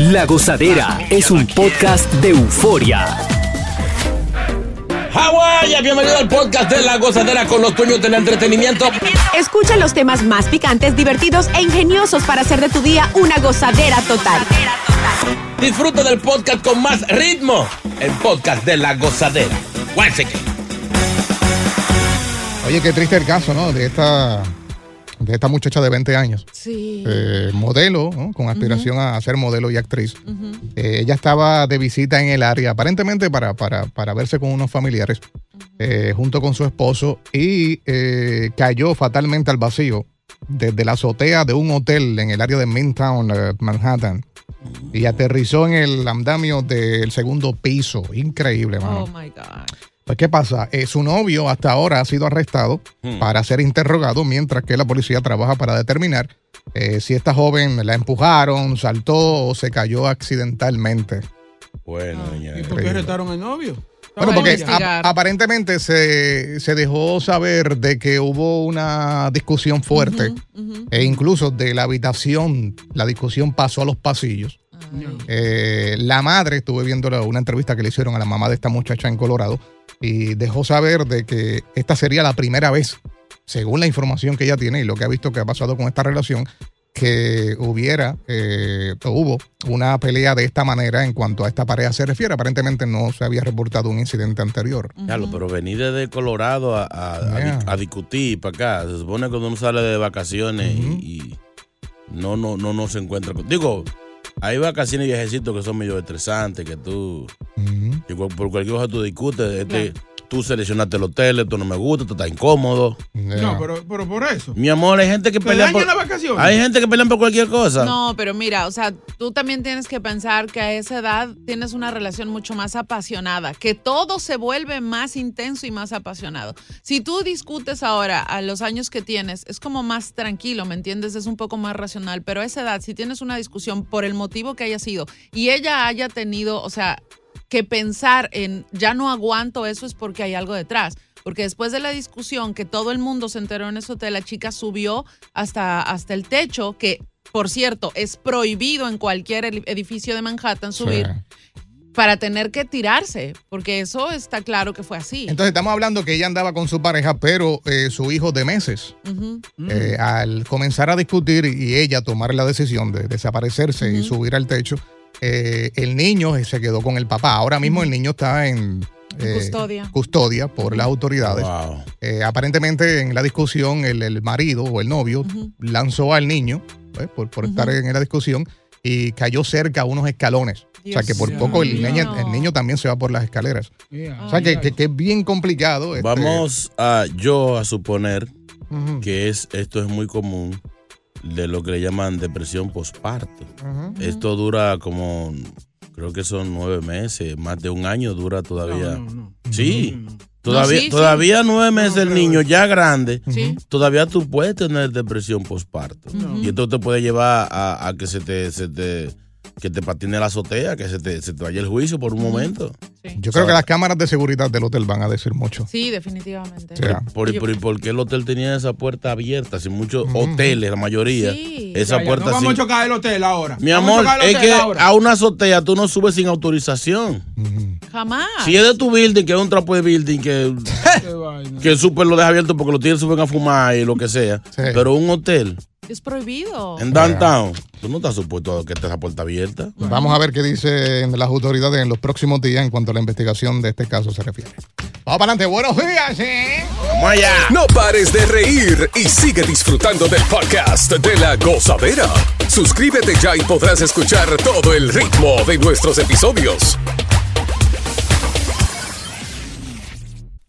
La Gozadera es un podcast de euforia. Hawái, bienvenido al podcast de La Gozadera con los dueños del entretenimiento. Escucha los temas más picantes, divertidos e ingeniosos para hacer de tu día una gozadera total. Disfruta del podcast con más ritmo. El podcast de La Gozadera. Guáchate. Oye, qué triste el caso, ¿no? De esta, de esta muchacha de 20 años. Sí. Eh, modelo, ¿no? con aspiración a ser modelo y actriz. Eh, ella estaba de visita en el área, aparentemente para, para, para verse con unos familiares, eh, junto con su esposo, y eh, cayó fatalmente al vacío desde la azotea de un hotel en el área de Midtown, Manhattan, y aterrizó en el andamio del segundo piso. Increíble, mano. Oh my God. Pues, ¿qué pasa? Eh, su novio hasta ahora ha sido arrestado para ser interrogado, mientras que la policía trabaja para determinar eh, si esta joven la empujaron, saltó o se cayó accidentalmente. Bueno, doña. ¿Y por qué arrestaron al novio? Bueno, porque aparentemente se, se dejó saber de que hubo una discusión fuerte e incluso de la habitación, la discusión pasó a los pasillos. Eh, la madre, estuve viendo la- una entrevista que le hicieron a la mamá de esta muchacha en Colorado y dejó saber de que esta sería la primera vez, según la información que ella tiene y lo que ha visto que ha pasado con esta relación, que hubiera eh, o hubo una pelea de esta manera en cuanto a esta pareja se refiere. Aparentemente no se había reportado un incidente anterior. Claro, pero venir desde Colorado a, a- a Yeah. di- a discutir para acá. Se supone que cuando uno sale de vacaciones y, y no, no, no, no se encuentra con. Digo, hay vacaciones y viajecitos que son medio estresantes, que tú. Cu- por cualquier cosa tú discutes. Este, Tú seleccionaste el hotel, esto no me gusta, esto está incómodo. No, pero, pero por eso. Mi amor, hay gente que ¿Te pelea por. Hay gente que pelea por cualquier cosa. No, pero mira, o sea, tú también tienes que pensar que a esa edad tienes una relación mucho más apasionada, que todo se vuelve más intenso y más apasionado. Si tú discutes ahora a los años que tienes, es como más tranquilo, ¿me entiendes? Es un poco más racional, pero a esa edad, si tienes una discusión por el motivo que haya sido y ella haya tenido, o sea, que pensar en ya no aguanto eso es porque hay algo detrás. Porque después de la discusión que todo el mundo se enteró en ese hotel, la chica subió hasta, hasta el techo, que por cierto es prohibido en cualquier edi- edificio de Manhattan subir, para tener que tirarse, porque eso está claro que fue así. Entonces estamos hablando que ella andaba con su pareja, pero eh, su hijo de meses, eh, al comenzar a discutir y ella tomar la decisión de desaparecerse y subir al techo, eh, el niño se quedó con el papá. Ahora mismo el niño está en eh, Custodia. custodia por las autoridades. Wow. Eh, aparentemente en la discusión el, el marido o el novio lanzó al niño eh, por, por estar en la discusión y cayó cerca a unos escalones. o sea que por poco el, niño, el niño también se va por las escaleras. Yeah. O sea que, que- que es bien complicado. este, Vamos a yo a suponer que es esto es muy común de lo que le llaman depresión postparto. Esto dura como creo que son nueve meses, más de un año dura todavía. No, no, no. Sí, todavía, sí, todavía nueve meses el niño ya grande. Todavía tú puedes tener depresión postparto. Y esto te puede llevar a, a que se te, se te que te patine la azotea, que se te, se te vaya el juicio por un momento. Yo creo que las cámaras de seguridad del hotel van a decir mucho. Sí, definitivamente. O sea, Por, por- ¿Por qué el hotel tenía esa puerta abierta? Si muchos hoteles, la mayoría, Sí. esa Ya, ya, puerta no vamos sin- a chocar el hotel ahora. Mi amor, es que ahora. a una azotea tú no subes sin autorización. Jamás. Si es de tu building, que es un trapo de building, que, que el súper lo deja abierto porque los tigres suben a fumar y lo que sea. Sí. Pero un hotel Es prohibido. en downtown, tú no estás supuesto a que esté esa puerta abierta. Vamos a ver qué dicen las autoridades en los próximos días en cuanto a la investigación de este caso se refiere. Vamos para adelante. Buenos días, ¿sí? Vamos allá. No pares de reír y sigue disfrutando del podcast de la gozadera. Suscríbete ya y podrás escuchar todo el ritmo de nuestros episodios.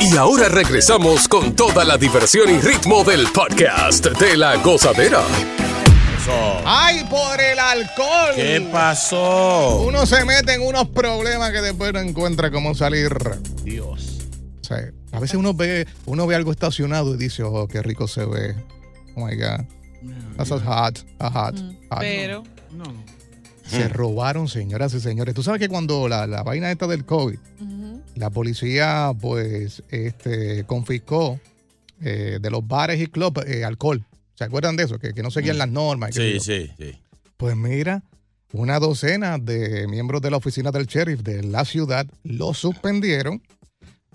Y ahora regresamos con toda la diversión y ritmo del podcast de la gozadera. ¡Ay, por el alcohol! ¿Qué pasó? Uno se mete en unos problemas que después no encuentra cómo salir. Dios. O sea, a veces uno ve, uno ve algo estacionado y dice, oh, qué rico se ve. Oh my God. That's a hot, a hot, hot. Pero. No, no. Se robaron, señoras y señores. Tú sabes que cuando la, la vaina esta del COVID. La policía, pues, este, confiscó eh, de los bares y clubs eh, alcohol. ¿Se acuerdan de eso? Que, que no seguían las normas. Sí, sí, sí. Pues mira, una docena de miembros de la oficina del sheriff de la ciudad lo suspendieron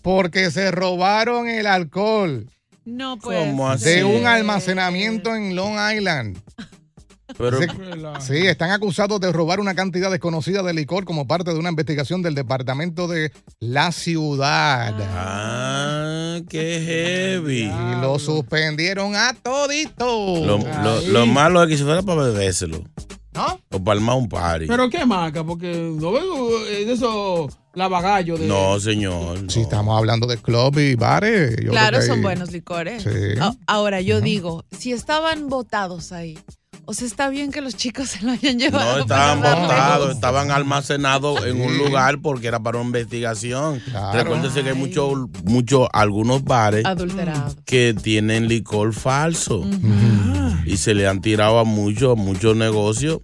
porque se robaron el alcohol No puede ¿Cómo así? de un almacenamiento en Long Island. Pero, Sí. Están acusados de robar una cantidad desconocida de licor como parte de una investigación del departamento de la ciudad. ah, qué heavy. Y lo suspendieron a todito. Lo, lo- lo malo es que si fuera para bebérselo ¿No? o para armar un party. Pero qué marca, porque no veo eh, de esos lavagallos de. no, señor. Si estamos hablando de club y bares. yo Claro, creo que son ahí- buenos licores. Sí. Ahora, yo digo, si estaban botados ahí, o sea, está bien que los chicos se lo hayan llevado. No estaban botados, estaban almacenados en un lugar porque era para una investigación. Claro. Recuérdese que hay Ay. muchos, muchos, algunos bares Adulterado. que tienen licor falso y se le han tirado a muchos, muchos negocios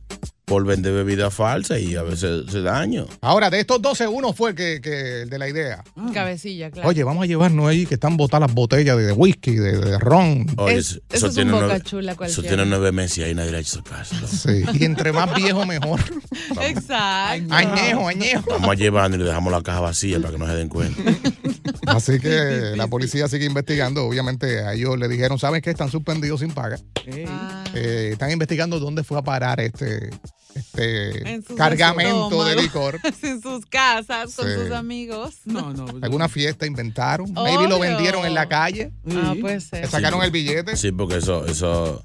por vender bebidas falsas y a veces se daño. Ahora, de estos 12, uno fue el, que, que- el de la idea. Cabecilla, claro. Oye, vamos a llevarnos ahí que están botadas las botellas de, de whisky, de, de ron. Oye, Es- eso, eso es un tiene boca nueve, chula eso cualquiera. tiene nueve meses y ahí nadie le ha hecho caso. Sí. Y entre más viejo, mejor. Exacto. Añejo, añejo. Vamos a llevarnos y le dejamos la caja vacía para que no se den cuenta. Así que la policía sigue investigando. Obviamente, a ellos le dijeron, ¿saben qué? Están suspendidos sin paga. Ah, Eh, están investigando dónde fue a parar este, este cargamento de licor. en sus casas, con Sí. sus amigos. No, no. Alguna fiesta inventaron. Maybe lo Obvio. vendieron en la calle. sí. Ah, puede ser. Le sacaron el billete. Sí, porque eso, eso,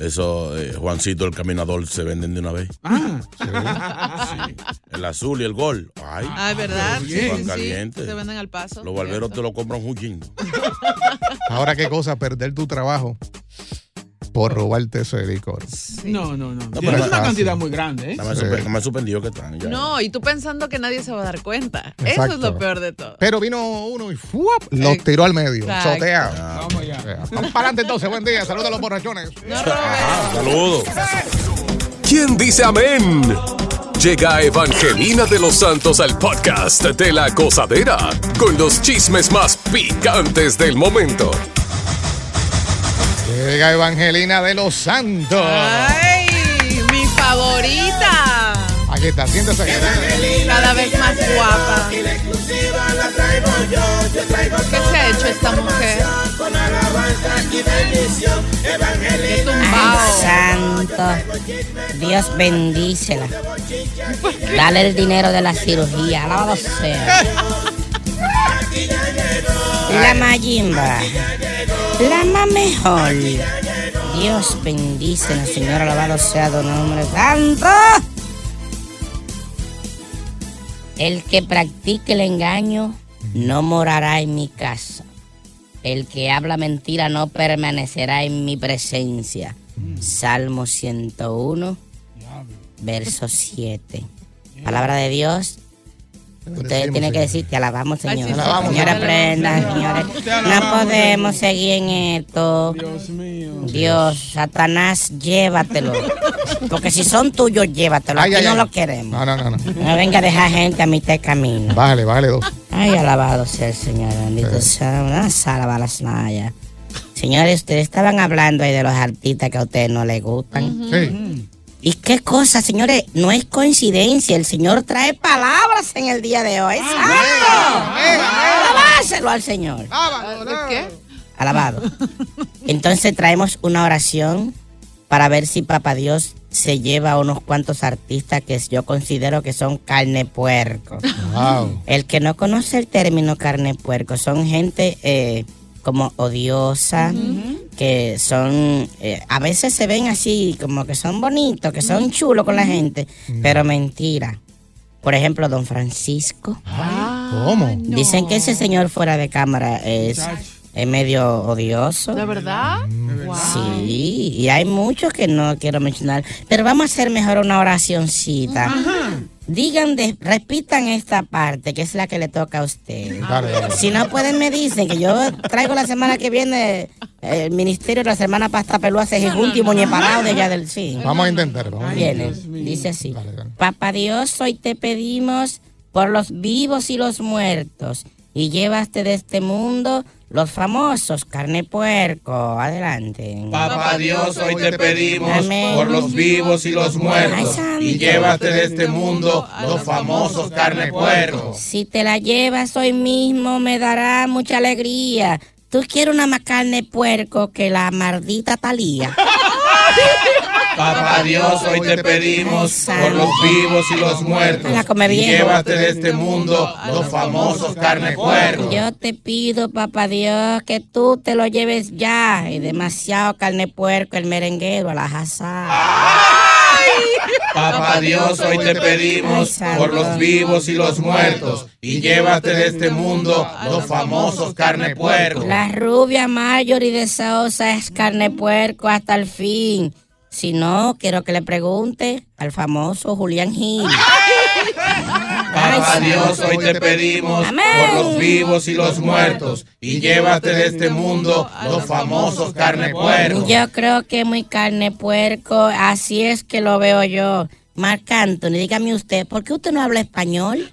eso, eh, Juancito el caminador se venden de una vez. Ah, Sí. El azul y el gol. Ay, Ah, es verdad. Sí, sí, sí. caliente. Se venden al paso. los barberos te lo compran huyendo. Ahora, ¿qué cosa? Perder tu trabajo por robarte ese licor. no, no, no. pero es una fácil. cantidad muy grande, ¿eh? Nada Sí. más suspendido que están. ya. No, y tú pensando que nadie se va a dar cuenta. Eso es lo peor de todo. Pero vino uno y ¡fuap! lo tiró al medio. Exacto. Sotea. Vamos allá. Vamos para adelante entonces. Buen día. Saludos a los borrachones. No. Ah, saludos. ¿Quién dice amén? Llega Evangelina de los Santos al podcast de la gozadera con los chismes más picantes del momento. Llega Evangelina de los Santos. Ay, mi favorita. Aquí está, siéntese aquí. Cada vez más guapa. ¿Qué se ha hecho esta mujer? Qué tumbao. Santo. Dios bendícela. Dale el dinero de la cirugía. Alabado sea. La Mayimba. La más mejor. Dios bendícela, Señor. Alabado sea tu nombre santo. El que practique el engaño no morará en mi casa. El que habla mentira no permanecerá en mi presencia. Salmo 101, verso 7. Palabra de Dios. Ustedes tienen que decir, te alabamos, Señor. Te alabamos, Señores, Señor. aprendan, señores. No podemos seguir en esto. Dios mío. Dios, Satanás, llévatelo. Porque si son tuyos, llévatelo. Ay, Aquí ay, no ay. lo queremos. No, no, no, no. No venga a dejar gente a mitad de camino. Bájale, bájale dos. Ay, alabado sea el Señor, bendito sea una salva las mayas. Señores, ustedes estaban hablando ahí de los artistas que a ustedes no les gustan. Sí. ¿Y qué cosa, señores? No es coincidencia. El Señor trae palabras en el día de hoy. ¡Santo! Alabáselo al Señor. ¿Qué? Alabado. Entonces traemos una oración para ver si Papá Dios se lleva a unos cuantos artistas que yo considero que son carne puerco. Wow. El que no conoce el término carne puerco son gente eh, como odiosa, que son, eh, a veces se ven así, como que son bonitos, que son chulos con la gente, pero mentira. Por ejemplo, don Francisco. ¿Cómo? Dicen que ese señor fuera de cámara es, es medio odioso. ¿De verdad? Wow. Sí, y hay muchos que no quiero mencionar, pero vamos a hacer mejor una oracioncita. Digan, de, repitan esta parte, que es la que le toca a usted. Dale, dale. Si no pueden, me dicen que yo traigo la semana que viene eh, el ministerio de la semana pasta pelúa se junto y moñe parado de allá del sí. Vamos a intentar. Vamos a Viene, dice así. Dale, dale. Papá Dios, hoy te pedimos por los vivos y los muertos y llevaste de este mundo los famosos carne puerco. Adelante. Papá Dios, hoy te pedimos Amén. por los vivos y los Ay, muertos santo. y llévate de este mundo los famosos carne puerco. Si te la llevas hoy mismo me dará mucha alegría. Tú quieres una más carne puerco que la maldita Talía. Papá Dios, hoy te pedimos por los vivos y los muertos y llévate de este mundo los famosos carne puerco. Yo te pido, papá Dios, que tú te lo lleves ya. Y demasiado carne puerco, el merenguero, a la jazá. Papá Dios, hoy te pedimos por los vivos y los muertos y llévate de este mundo los famosos carne puerco. La rubia Marjorie de Saosa es carne puerco hasta el fin. Si no, quiero que le pregunte al famoso Julián Gil. Papá Dios, hoy te pedimos Amén. por los vivos y los muertos y llévate de este mundo los famosos carne puerco. Yo creo que es muy carne puerco, así es que lo veo yo. Marc Anthony, dígame usted, ¿por qué usted no habla español?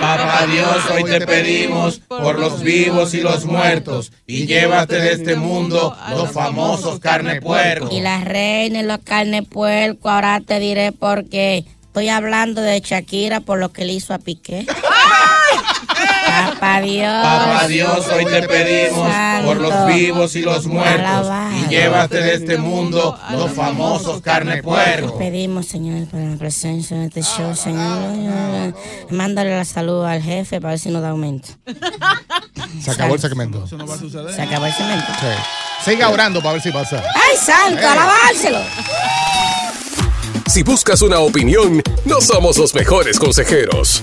Papá Dios, hoy te pedimos por los vivos y los muertos y llévate de este mundo los famosos carne puerco. Y la reina y los carne puerco, ahora te diré por qué. Estoy hablando de Shakira por lo que le hizo a Piqué. Papá Dios. Papá Dios, hoy te pedimos por los vivos y los muertos Alabado. y llévate de este mundo los famosos carne puerco. Pedimos, Señor, por la presencia de este show, Señor. Mándale la salud al jefe para ver si nos da aumento. Se acabó el segmento. Eso no va a suceder. Se acabó el cemento. Sí. Siga orando para ver si pasa. ¡Ay, santo! ¡Alabárselo! Si buscas una opinión, no somos los mejores consejeros.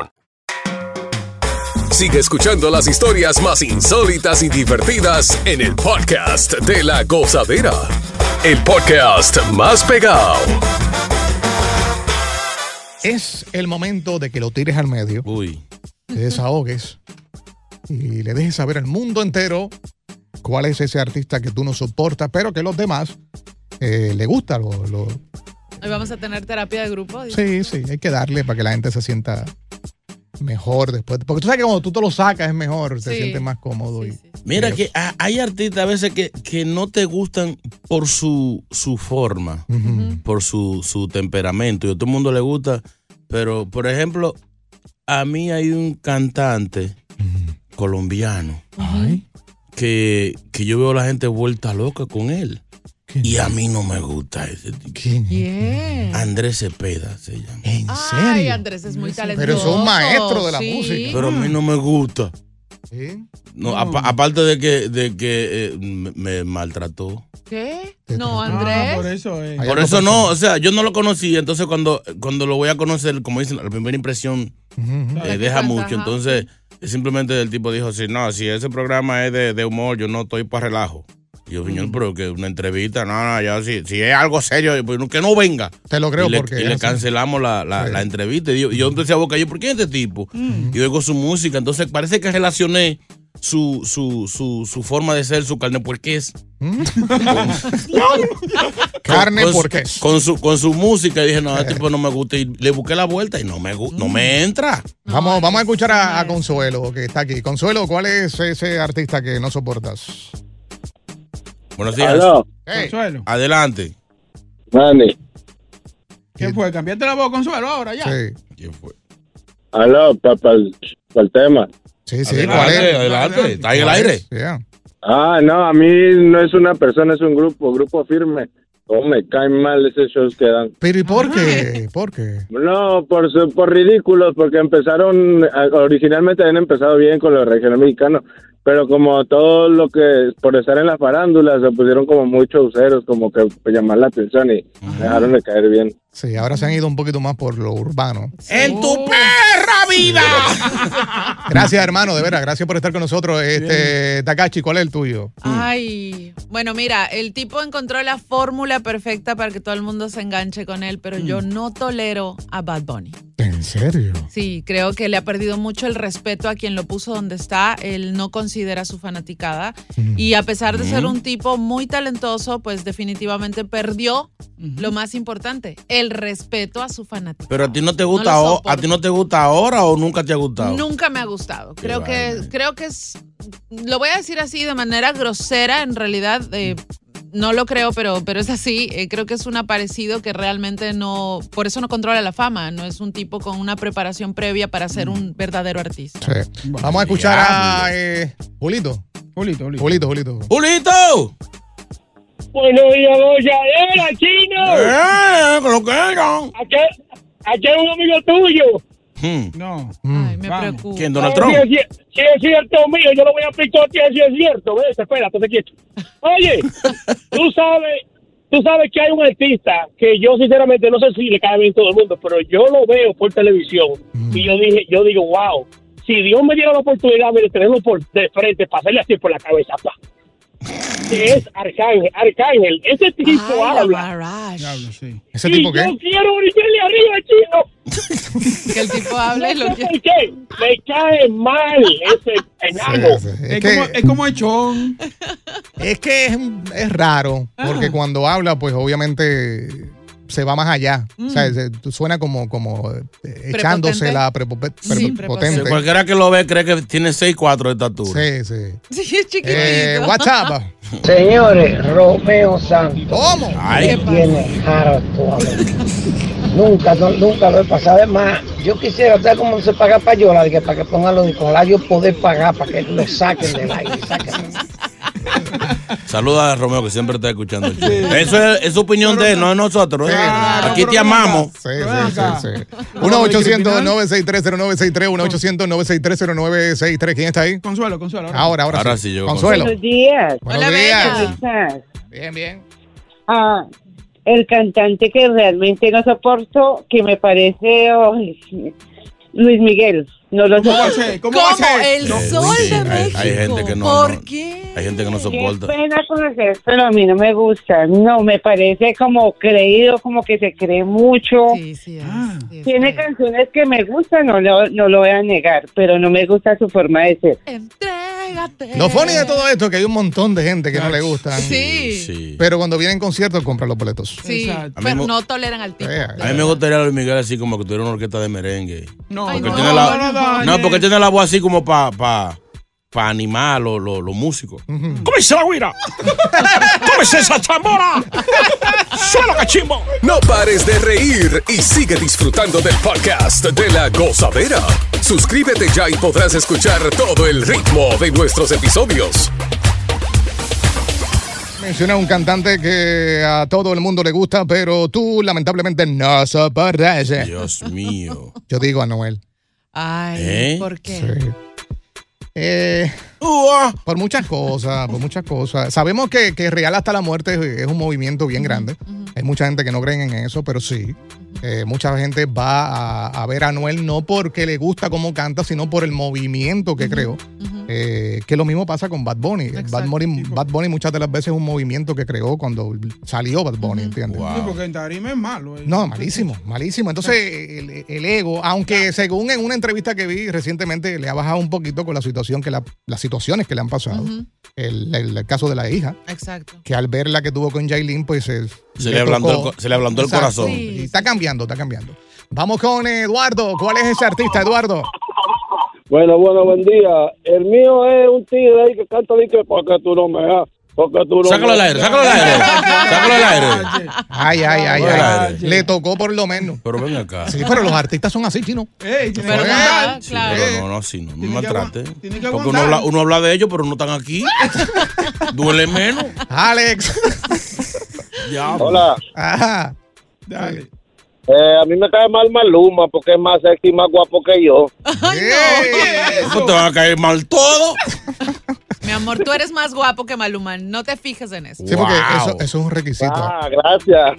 Sigue escuchando las historias más insólitas y divertidas en el podcast de la gozadera. El podcast más pegado. Es el momento de que lo tires al medio. Uy. Te desahogues y le dejes saber al mundo entero cuál es ese artista que tú no soportas, pero que los demás eh, le gusta. Lo, lo- Hoy vamos a tener terapia de grupo. dice. Sí, sí, hay que darle para que la gente se sienta mejor después. Porque tú sabes que cuando tú te lo sacas es mejor, te Sí. sientes más cómodo. y- Mira que ha- hay artistas a veces que, que no te gustan por su, su forma, por su, su temperamento. Y a todo el mundo le gusta. Pero, por ejemplo, a mí hay un cantante colombiano que, que yo veo a la gente vuelta loca con él. Y a mí no me gusta ese tipo. ¿Quién? Andrés Cepeda se llama. ¿En Ay, Andrés es muy talentoso. Pero es un maestro de la sí. música. Pero a mí no me gusta. ¿Sí? No, apa- aparte de que, de que eh, me, me maltrató. ¿Qué? No, Ah, Andrés. por eso es. Hay Por eso no, o sea, yo no lo conocí, entonces cuando, cuando lo voy a conocer, como dicen, la primera impresión eh, deja mucho. Entonces, simplemente el tipo dijo así, no, si ese programa es de, de humor, yo no estoy para relajo. Y yo, señor, pero que una entrevista, no, no, ya si, si es algo serio, pues no- que no venga. Te lo creo y le, porque. y le cancelamos la, la- la entrevista. Y yo, y yo empecé a buscar, yo, ¿por qué este tipo? Y oigo su música, entonces parece que relacioné su, su, su, su forma de ser, su carne puerqués. Carne con, porque Con su, con su música y dije, no, este tipo no me gusta. Y le busqué la vuelta y no me, no me entra. Vamos, vamos a escuchar a, a Consuelo, que está aquí. Consuelo, ¿cuál es ese artista que no soportas? Buenos días. Aló, Hey, Consuelo. Adelante. Manny. ¿Qué fue? ¿Cambiaste la voz, Consuelo, ahora ya? sí, ¿Quién fue? Aló, para el tema. sí, sí, adelante, ¿cuál es? adelante. Está en el ¿Cuál aire. Yeah. Ah, no, a mí no es una persona, es un grupo, grupo firme. Oh, me caen mal esos shows que dan. Pero ¿y por qué? ¿Por qué? No, por, su- por ridículos, porque empezaron, ah, originalmente habían empezado bien con los regional mexicano, pero como todo lo que, por estar en la farándula, se pusieron como muy showceros, como que para llamar la atención y dejaron de caer bien. Sí, ahora se han ido un poquito más por lo urbano. ¡En tu perra vida! Gracias, hermano, de veras, gracias por estar con nosotros. Este, Takachi, ¿cuál es el tuyo? Ay, bueno, mira, el tipo encontró la fórmula perfecta para que todo el mundo se enganche con él, pero yo no tolero a Bad Bunny. ¿En serio? Sí, creo que le ha perdido mucho el respeto a quien lo puso donde está. Él no considera su fanaticada. Y a pesar de ser un tipo muy talentoso, pues definitivamente perdió lo más importante, el respeto a su fanaticada. Pero a ti no te gusta, No lo o- a ti no te gusta ahora o nunca te ha gustado. Nunca me ha gustado. Qué Creo que, vaina. creo que es, lo voy a decir así de manera grosera, en realidad. eh, no lo creo, pero, pero es así. Eh, creo que es un aparecido que realmente no, por eso no controla la fama. No es un tipo con una preparación previa para ser un verdadero artista. Sí. Vamos a escuchar a eh, Julito. Julito, Julito. Julito, Julito. ¡Julito! Buenos días, gozadera, chino. ¡Eh! ¡Que lo que era! Aquí, aquí hay un amigo tuyo. Hmm. No. Ay, me Vamos. preocupa. ¿Quién, Donald Si Trump? es, si es cierto mío, yo lo voy a picotear si es cierto. ¿Ves? Espérate, te quieto. Oye, tú sabes, tú sabes que hay un artista que yo sinceramente no sé si le cae bien a todo el mundo, pero yo lo veo por televisión y yo dije, yo digo, wow, si Dios me diera la oportunidad de tenerlo por de frente, pasarle así por la cabeza, pa. Que es Arcángel, Arcángel, ese tipo Ay, la habla. Diablo, sí. ¿Ese y tipo qué? yo quiero brillarle arriba, chino. Que el tipo hable lo No sé que... por qué. Me cae mal ese enano. Sí, sí. Es, Es, como, que, es como echón. es que es, es raro, porque Ah. cuando habla, pues obviamente se va más allá. O sea, Mm. se- suena como, como eh, echándose la Sí, prepotente. Cualquiera que lo ve cree que tiene 6'4 de estatura. Sí, sí. Sí, es chiquitito. Eh, WhatsApp. Señores, Romeo Santos ¿Cómo? Ay, tiene. Nunca, no- nunca lo he pasado. Además, yo quisiera, ¿sabes cómo se paga payola? De que para que pongan los discos, yo poder pagar para que lo saquen del aire. saquen. Saluda a Romeo que siempre está escuchando. show. Eso es, es su opinión de él, no de nosotros. ¿eh? Aquí te amamos. Sí, sí, sí, sí. 1-800-963-0963, 1-800-963-0963. ¿Quién está ahí? Consuelo, Consuelo. Ahora, ahora, Ahora sí. sí llegó Consuelo. Buenos días. Buenos Hola, días. Bien, bien. Ah, el cantante que realmente no soporto, que me parece ay, Luis Miguel. No lo ¿Cómo ser? ¿Cómo ¿Cómo? ser? El Eh, sol sí, de hay- México. hay gente que no- ¿Por no- qué? Hay gente que no Qué soporta. pena conocer, pero a mí no me gusta. No, me parece como creído, como que se cree mucho. Sí, sí, es, Ah. sí, Tiene canciones que me gustan, no lo, no lo voy a negar, pero no me gusta su forma de ser. Entrégate. Lo funny de todo esto es que hay un montón de gente que no le gustan. Sí. Sí. Pero cuando vienen conciertos, compran los boletos. Sí, Exacto. A pero no toleran al tipo. A mí me gustaría Luis Miguel así como que tuviera una orquesta de merengue. No, Ay, Porque no, tiene la, no, no, no, no, porque tiene la voz así como para pa, pa animar a los los- los músicos. ¿Cómo dice la guira? ¿Cómo es esa chambora? ¡Suelo cachimbo! No pares de reír y sigue disfrutando del podcast de la gozadera. Suscríbete ya y podrás escuchar todo el ritmo de nuestros episodios. Menciona un cantante que a todo el mundo le gusta, pero tú lamentablemente no soportas. Dios mío. Yo digo a Noel. Ay, ¿Eh? ¿por qué? Sí. Eh, por muchas cosas, por muchas cosas. Sabemos que, que Real hasta la muerte es, es un movimiento bien grande. Hay mucha gente que no creen en eso, pero sí. Eh, mucha gente va a, a ver a Noel no porque le gusta cómo canta, sino por el movimiento que creó. Eh, que lo mismo pasa con Bad Bunny. Bad Bunny. Bad Bunny muchas de las veces es un movimiento que creó cuando salió Bad Bunny, ¿entiendes? Sí, porque en tarima es malo. eh. No, malísimo, malísimo. Entonces, el, el ego, aunque según en una entrevista que vi recientemente, le ha bajado un poquito con la situación que la- las situaciones que le han pasado. el, el- el caso de la hija, Exacto. que al ver la que tuvo con Jailin, pues se, Se le ablandó el co- se le ablandó el corazón. Y está cambiando, está cambiando. Vamos con Eduardo. ¿Cuál es ese artista, Eduardo? Bueno, bueno, buen día. El mío es un tigre ahí que canta de que porque tú no me das, porque tú no Sácalo me al aire, sácalo al aire. Sácalo al aire. Ay, ay, ay, ay. Le tocó por lo menos. Pero ven acá. Sí, pero los artistas son así, chino. Ey, Pero nada, aguantar. Sí, pero no, no, así no. No me Porque uno habla, uno habla de ellos, pero no están aquí. Duele menos. Alex. Diablo. Hola. Ajá. Dale. Eh, a mí me cae mal Maluma porque es más sexy y más guapo que yo. Pues te van a caer mal todo. Mi amor, tú eres más guapo que Maluma. No te fijes en eso. Sí, porque eso, eso es un requisito. Ah, gracias.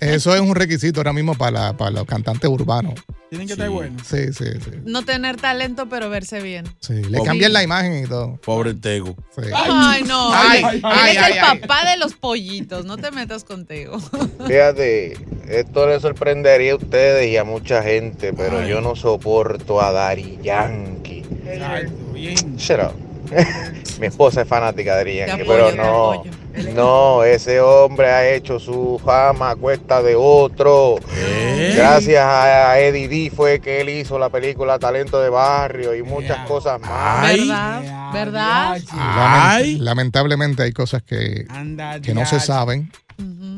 Eso es un requisito ahora mismo para, la- para los cantantes urbanos. Tienen que estar buenos. Sí, sí, sí. No tener talento, pero verse bien. Sí, le Pobre- cambian la imagen y todo. Pobre Tego. Sí. Ay, no. Ay, Él ay, es ay, el ay. papá de los pollitos. No te metas contigo. Fíjate, esto le sorprendería a ustedes y a mucha gente, pero yo no soporto a Dari Yankee. Shut up. Mi esposa es fanática de Dari Yankee, apoyo, pero no. No, ese hombre ha hecho su fama a cuesta de otro. ¿Eh? Gracias a Eddie D fue que él hizo la película Talento de Barrio y muchas cosas más. ¿Verdad? ¿Verdad? Lament- lamentablemente hay cosas que, que no se saben,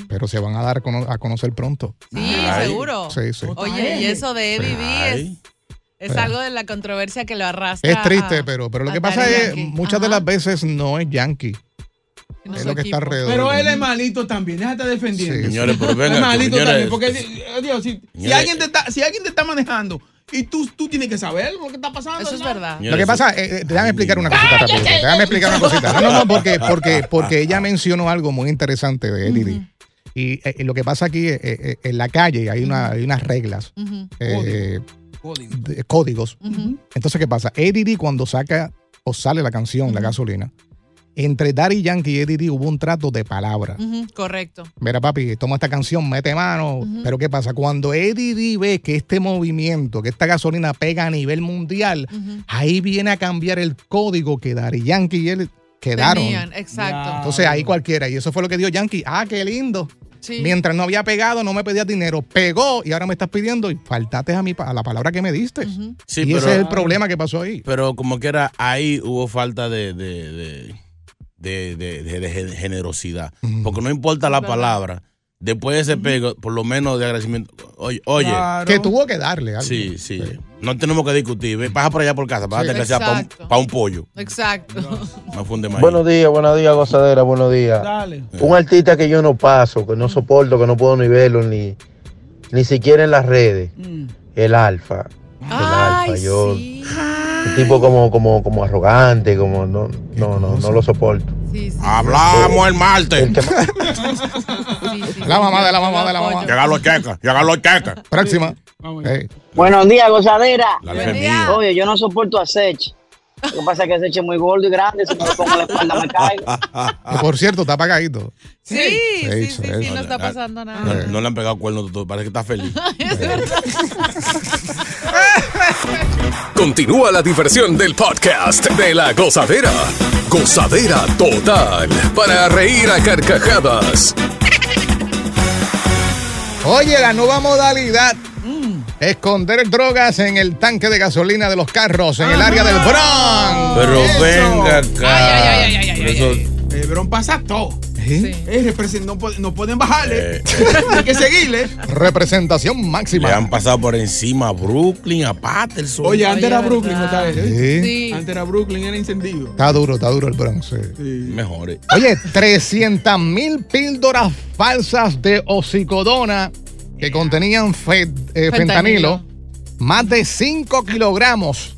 pero se van a dar a conocer pronto. Sí, Ay. seguro. Sí, sí. Oye, y eso de Eddie D Ay. Es, es algo de la controversia que lo arrastra. Es triste, a- pero, pero lo que pasa es, Yankee. muchas de las veces no es Yankee. No es lo que está alrededor. Pero él es malito también, déjate defendiendo. Sí, Señores, pero es venga, malito señores. también, porque eh, Dios, si, alguien te está, si alguien te está manejando y tú, tú tienes que saber lo que está pasando. Eso es ¿no? verdad. Lo que pasa, eh, eh, déjame explicar una cosita rápido. Déjame explicar una cosita. No, no, no, porque, porque, porque ella mencionó algo muy interesante de D. Y eh, lo que pasa aquí, eh, eh, en la calle hay, una, hay unas reglas, eh, De- códigos. ujú. Entonces, ¿qué pasa? Eddie D cuando saca o sale la canción, la gasolina, entre Daddy Yankee y Eddie D hubo un trato de palabra. Correcto. Mira, papi, toma esta canción, mete mano. Pero ¿qué pasa? Cuando Eddie D ve que este movimiento, que esta gasolina pega a nivel mundial, ahí viene a cambiar el código que Daddy Yankee y él quedaron. Tenían, exacto. Entonces ahí cualquiera. Y eso fue lo que dio Yankee. Ah, qué lindo. Sí. Mientras no había pegado, no me pedía dinero. Pegó y ahora me estás pidiendo y faltaste a, mi, a la palabra que me diste. Sí, y pero- ese es el problema que pasó ahí. Pero como que era, ahí hubo falta de, de, de, de, de- de- de gen- generosidad. Porque no importa la palabra. Después de ese pego, por lo menos de agradecimiento. Oye, oye. Claro. Que tuvo que darle algo. Sí, sí. No tenemos que discutir. Ve, Pasa por allá por casa, pásate Sí. que sea para pa' un pollo. Exacto. No funde más. Buenos días, buenos días, gozadera, buenos días. Dale. Un artista que yo no paso, que no soporto, que no puedo ni verlo, ni, ni siquiera en las redes. El Alfa. El Alfa, yo. Un tipo como, como, como arrogante, como no, no, no, no lo soporto. Hablamos el martes. La mamá de la mamá de la mamá. Llegar los cheques, llegar los cheques. Próxima. Buenos días, gozadera. Mía. Oye, yo no soporto a Sech. Lo que pasa es que Sech es muy gordo y grande. Si me lo pongo la espalda me caigo. Por cierto, está apagadito. Sí, sí, sí, eso, sí, eso. no está pasando nada. No, no le han pegado cuernos, todo, parece que está feliz. Continúa la diversión del podcast de la gozadera. Gozadera total. Para reír a carcajadas. Oye, la nueva modalidad. Esconder drogas en el tanque de gasolina de los carros en el área del Bronx. Pero venga acá. Por eso- El Bron pasa todo. Eh, represent- no, po- no pueden bajarle. Hay que seguirle. Representación Le máxima. han pasado por encima a Brooklyn, a Patterson. Oye, antes era Brooklyn, ¿no sabes? Sí. Sí. Antes era Brooklyn, era encendido. Está duro, está duro el Bronx. sí. Mejor. eh. Oye, 300 mil píldoras falsas de oxicodona que contenían fe- eh, fentanilo, Fentanilo. más de 5 kilogramos,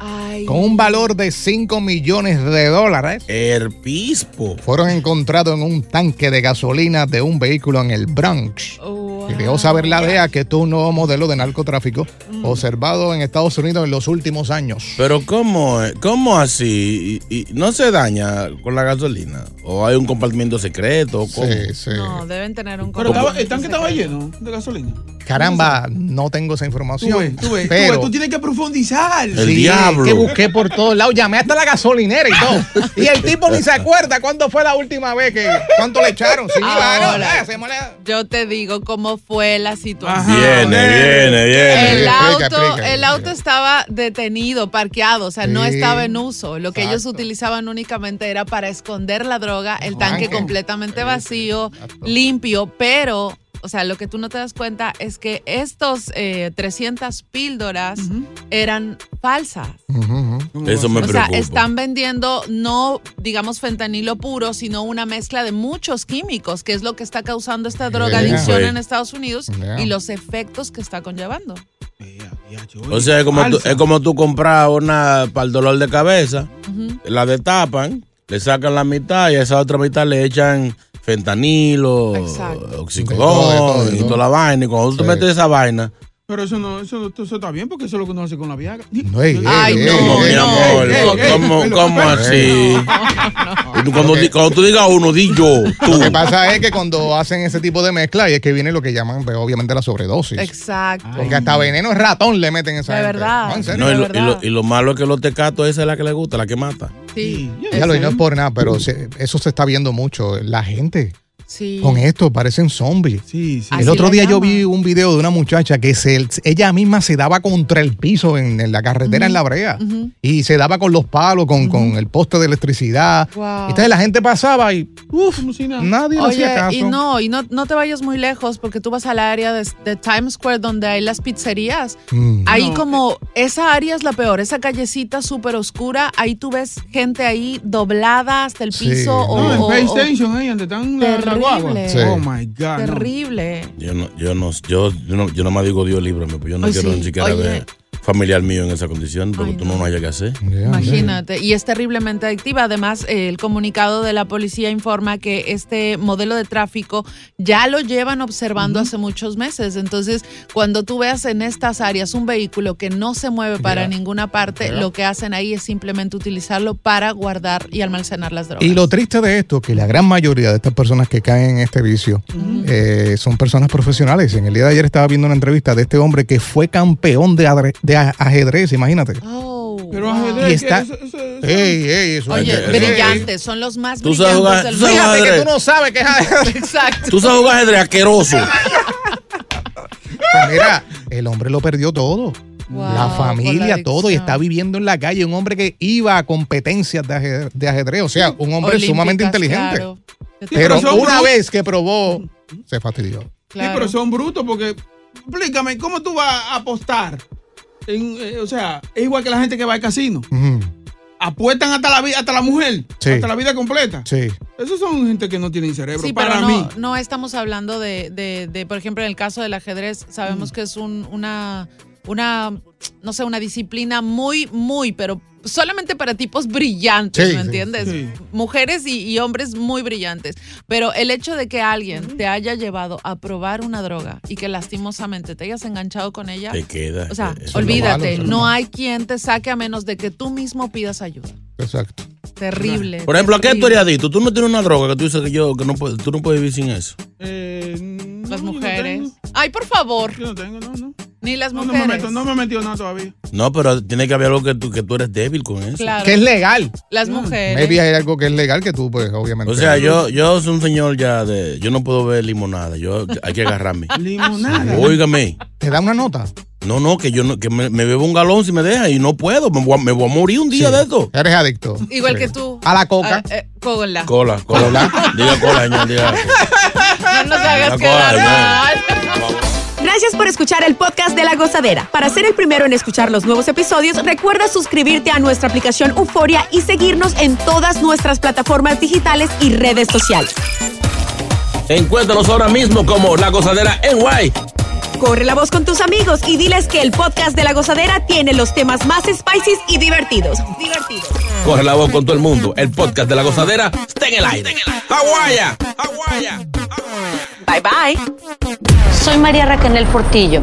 Ay. con un valor de 5 millones de dólares, Herpispo. fueron encontrados en un tanque de gasolina de un vehículo en el Bronx. Oh, Y dejó saber la DEA que esto es un nuevo modelo de narcotráfico observado en Estados Unidos en los últimos años. Pero ¿cómo, es? ¿cómo así? ¿Y, y no se daña con la gasolina? ¿O hay un compartimiento secreto? ¿Cómo? Sí, sí. No, deben tener un Pero estaba- compartimiento el tanque estaba lleno de gasolina. Caramba, no tengo esa Tú información. ves, tú ves, tú pero ves, tú tienes que profundizar. El Sí, diablo. Que busqué por todos lados. Llamé hasta la gasolinera y todo. Y el tipo ni se acuerda cuándo fue la última vez que. ¿Cuánto le echaron? Sí, Ahora. eh, la- Yo te digo cómo fue la situación. Viene, viene, viene. El auto, explica, el auto estaba detenido, parqueado, o sea, no estaba en uso. Lo que ellos utilizaban únicamente era para esconder la droga, el tanque Tanque. completamente vacío, limpio, pero, o sea, lo que tú no te das cuenta es que estos eh, 300 píldoras eran falsas. Eso me O sea, preocupa. están vendiendo no, digamos, fentanilo puro, sino una mezcla de muchos químicos, que es lo que está causando esta drogadicción Fue. en Estados Unidos Yeah. y los efectos que está conllevando. O sea, es como, tú, es como tú compras una para el dolor de cabeza, la destapan, le sacan la mitad y a esa otra mitad le echan fentanilo, oxicodón y toda la vaina. Y cuando tú metes esa vaina, Pero eso no, eso, eso está bien porque eso es lo que uno hace con la Viagra. No, ey, Ay, ey, no, ey, ¿cómo, ey, mi no. amor? ey, ey, ¿Cómo, ey, cómo ey, así? Cuando, cuando tú digas uno, di yo, tú. Lo que pasa es que cuando hacen ese tipo de mezcla, y es que viene lo que llaman, pues, obviamente, la sobredosis. Exacto. Porque hasta veneno es ratón le meten esa De gente. verdad. No, en serio. No, y, lo, y, lo, y lo malo es que los tecatos, esa es la que le gusta, la que mata. Sí. Ya lo, y no es por nada, pero se- eso se está viendo mucho. La gente Sí. con esto parecen zombies. Sí, sí. El otro día yo llaman. vi un video de una muchacha que se, ella misma se daba contra el piso en, en la carretera en la brea Ujú. y se daba con los palos, con, con el poste de electricidad. Wow. Entonces la gente pasaba y uf, Como si nada. nadie le hacía Oye, caso. y no, y no, no te vayas muy lejos porque tú vas al área de, de Times Square donde hay las pizzerías. Mm. Ahí No. como, esa área es la peor, esa callecita súper oscura, ahí tú ves gente ahí doblada hasta el Sí. piso o, No, en o- Pay o- ahí donde están la. Guagua. Sí. Oh my God. no. terrible. Yo no, yo no, yo, yo no, yo no me digo Dios líbrame, pues yo no quiero sí. ni siquiera Oye. ver familiar mío en esa condición, porque Ay, tú no, no. hayas que hacer. Imagínate, y es terriblemente adictiva. Además, eh, el comunicado de la policía informa que este modelo de tráfico ya lo llevan observando hace muchos meses. Entonces, cuando tú veas en estas áreas un vehículo que no se mueve para ninguna parte, lo que hacen ahí es simplemente utilizarlo para guardar y almacenar las drogas. Y lo triste de esto, que la gran mayoría de estas personas que caen en este vicio eh, son personas profesionales. En el día de ayer estaba viendo una entrevista de este hombre que fue campeón de, adre- de ajedrez, imagínate. Oh, Pero wow. ajedrez, Y está-. Eso- eso- eso- Ey, ey, eso Oye, brillantes, son los más Tú sabes brillantes jugar- del tú sabes mundo. Fíjate que tú no sabes que es ajedrez. Exacto. Tú sabes jugar ajedrez asqueroso. Pues mira, el hombre lo perdió todo. Wow, la familia, la todo, y está viviendo en la calle. Un hombre que iba a competencias de ajedrez, de ajedrez, o sea, un hombre Olímpicas, sumamente inteligente. claro. Pero una vez que probó se fastidió. Sí, pero son brutos porque, explícame, ¿cómo tú vas a apostar? En, eh, o sea, es igual que la gente que va al casino. Apuestan hasta la, vi- hasta la mujer, Sí. hasta la vida completa. Sí. Esos son gente que no tienen cerebro. Sí, para pero mí. no, no estamos hablando de, de- de, por ejemplo, en el caso del ajedrez, sabemos que es un- una, una, no sé, una disciplina muy, muy, pero solamente para tipos brillantes, Sí, ¿me sí, entiendes? sí. Mujeres y, y hombres muy brillantes. Pero el hecho de que alguien te haya llevado a probar una droga y que lastimosamente te hayas enganchado con ella, Te queda. o sea, eso es lo olvídate, malo, no hay quien te saque a menos de que tú mismo pidas ayuda. Exacto. Terrible. Por ejemplo, ¿a qué tú eres adicto? Tú no tienes una droga que tú dices que yo que no puedo, tú no puedes vivir sin eso. Las mujeres. Ay, por favor. Yo no tengo, no, no. Ni las No, no mujeres. me meto, no me he metido nada todavía. No, pero tiene que haber algo que tú, que tú eres débil con eso. Claro. Que es legal. Las mujeres. Maybe hay algo que es legal que tú, pues, obviamente. O sea, yo, yo soy un señor ya de. Yo no puedo ver limonada. Yo hay que agarrarme. Limonada. Óigame. ¿Te da una nota? No, no, que yo no, que me, me bebo un galón si me deja y no puedo. Me voy a, me voy a morir un día de esto. Eres adicto. Igual que tú. A la coca. Ah, eh, cola. Cola, cola. diga cola, señor, diga. No nos hagas quedar cola, mal. Gracias por escuchar el podcast de La Gozadera. Para ser el primero en escuchar los nuevos episodios, recuerda suscribirte a nuestra aplicación Euforia y seguirnos en todas nuestras plataformas digitales y redes sociales. Encuéntranos ahora mismo como La Gozadera en Guay. Corre la voz con tus amigos y diles que el podcast de La Gozadera tiene los temas más spicy y divertidos. Divertidos. Corre la voz con todo el mundo. El podcast de La Gozadera está en el aire. ¡Aguaya! Bye bye. Soy María Raquel Portillo.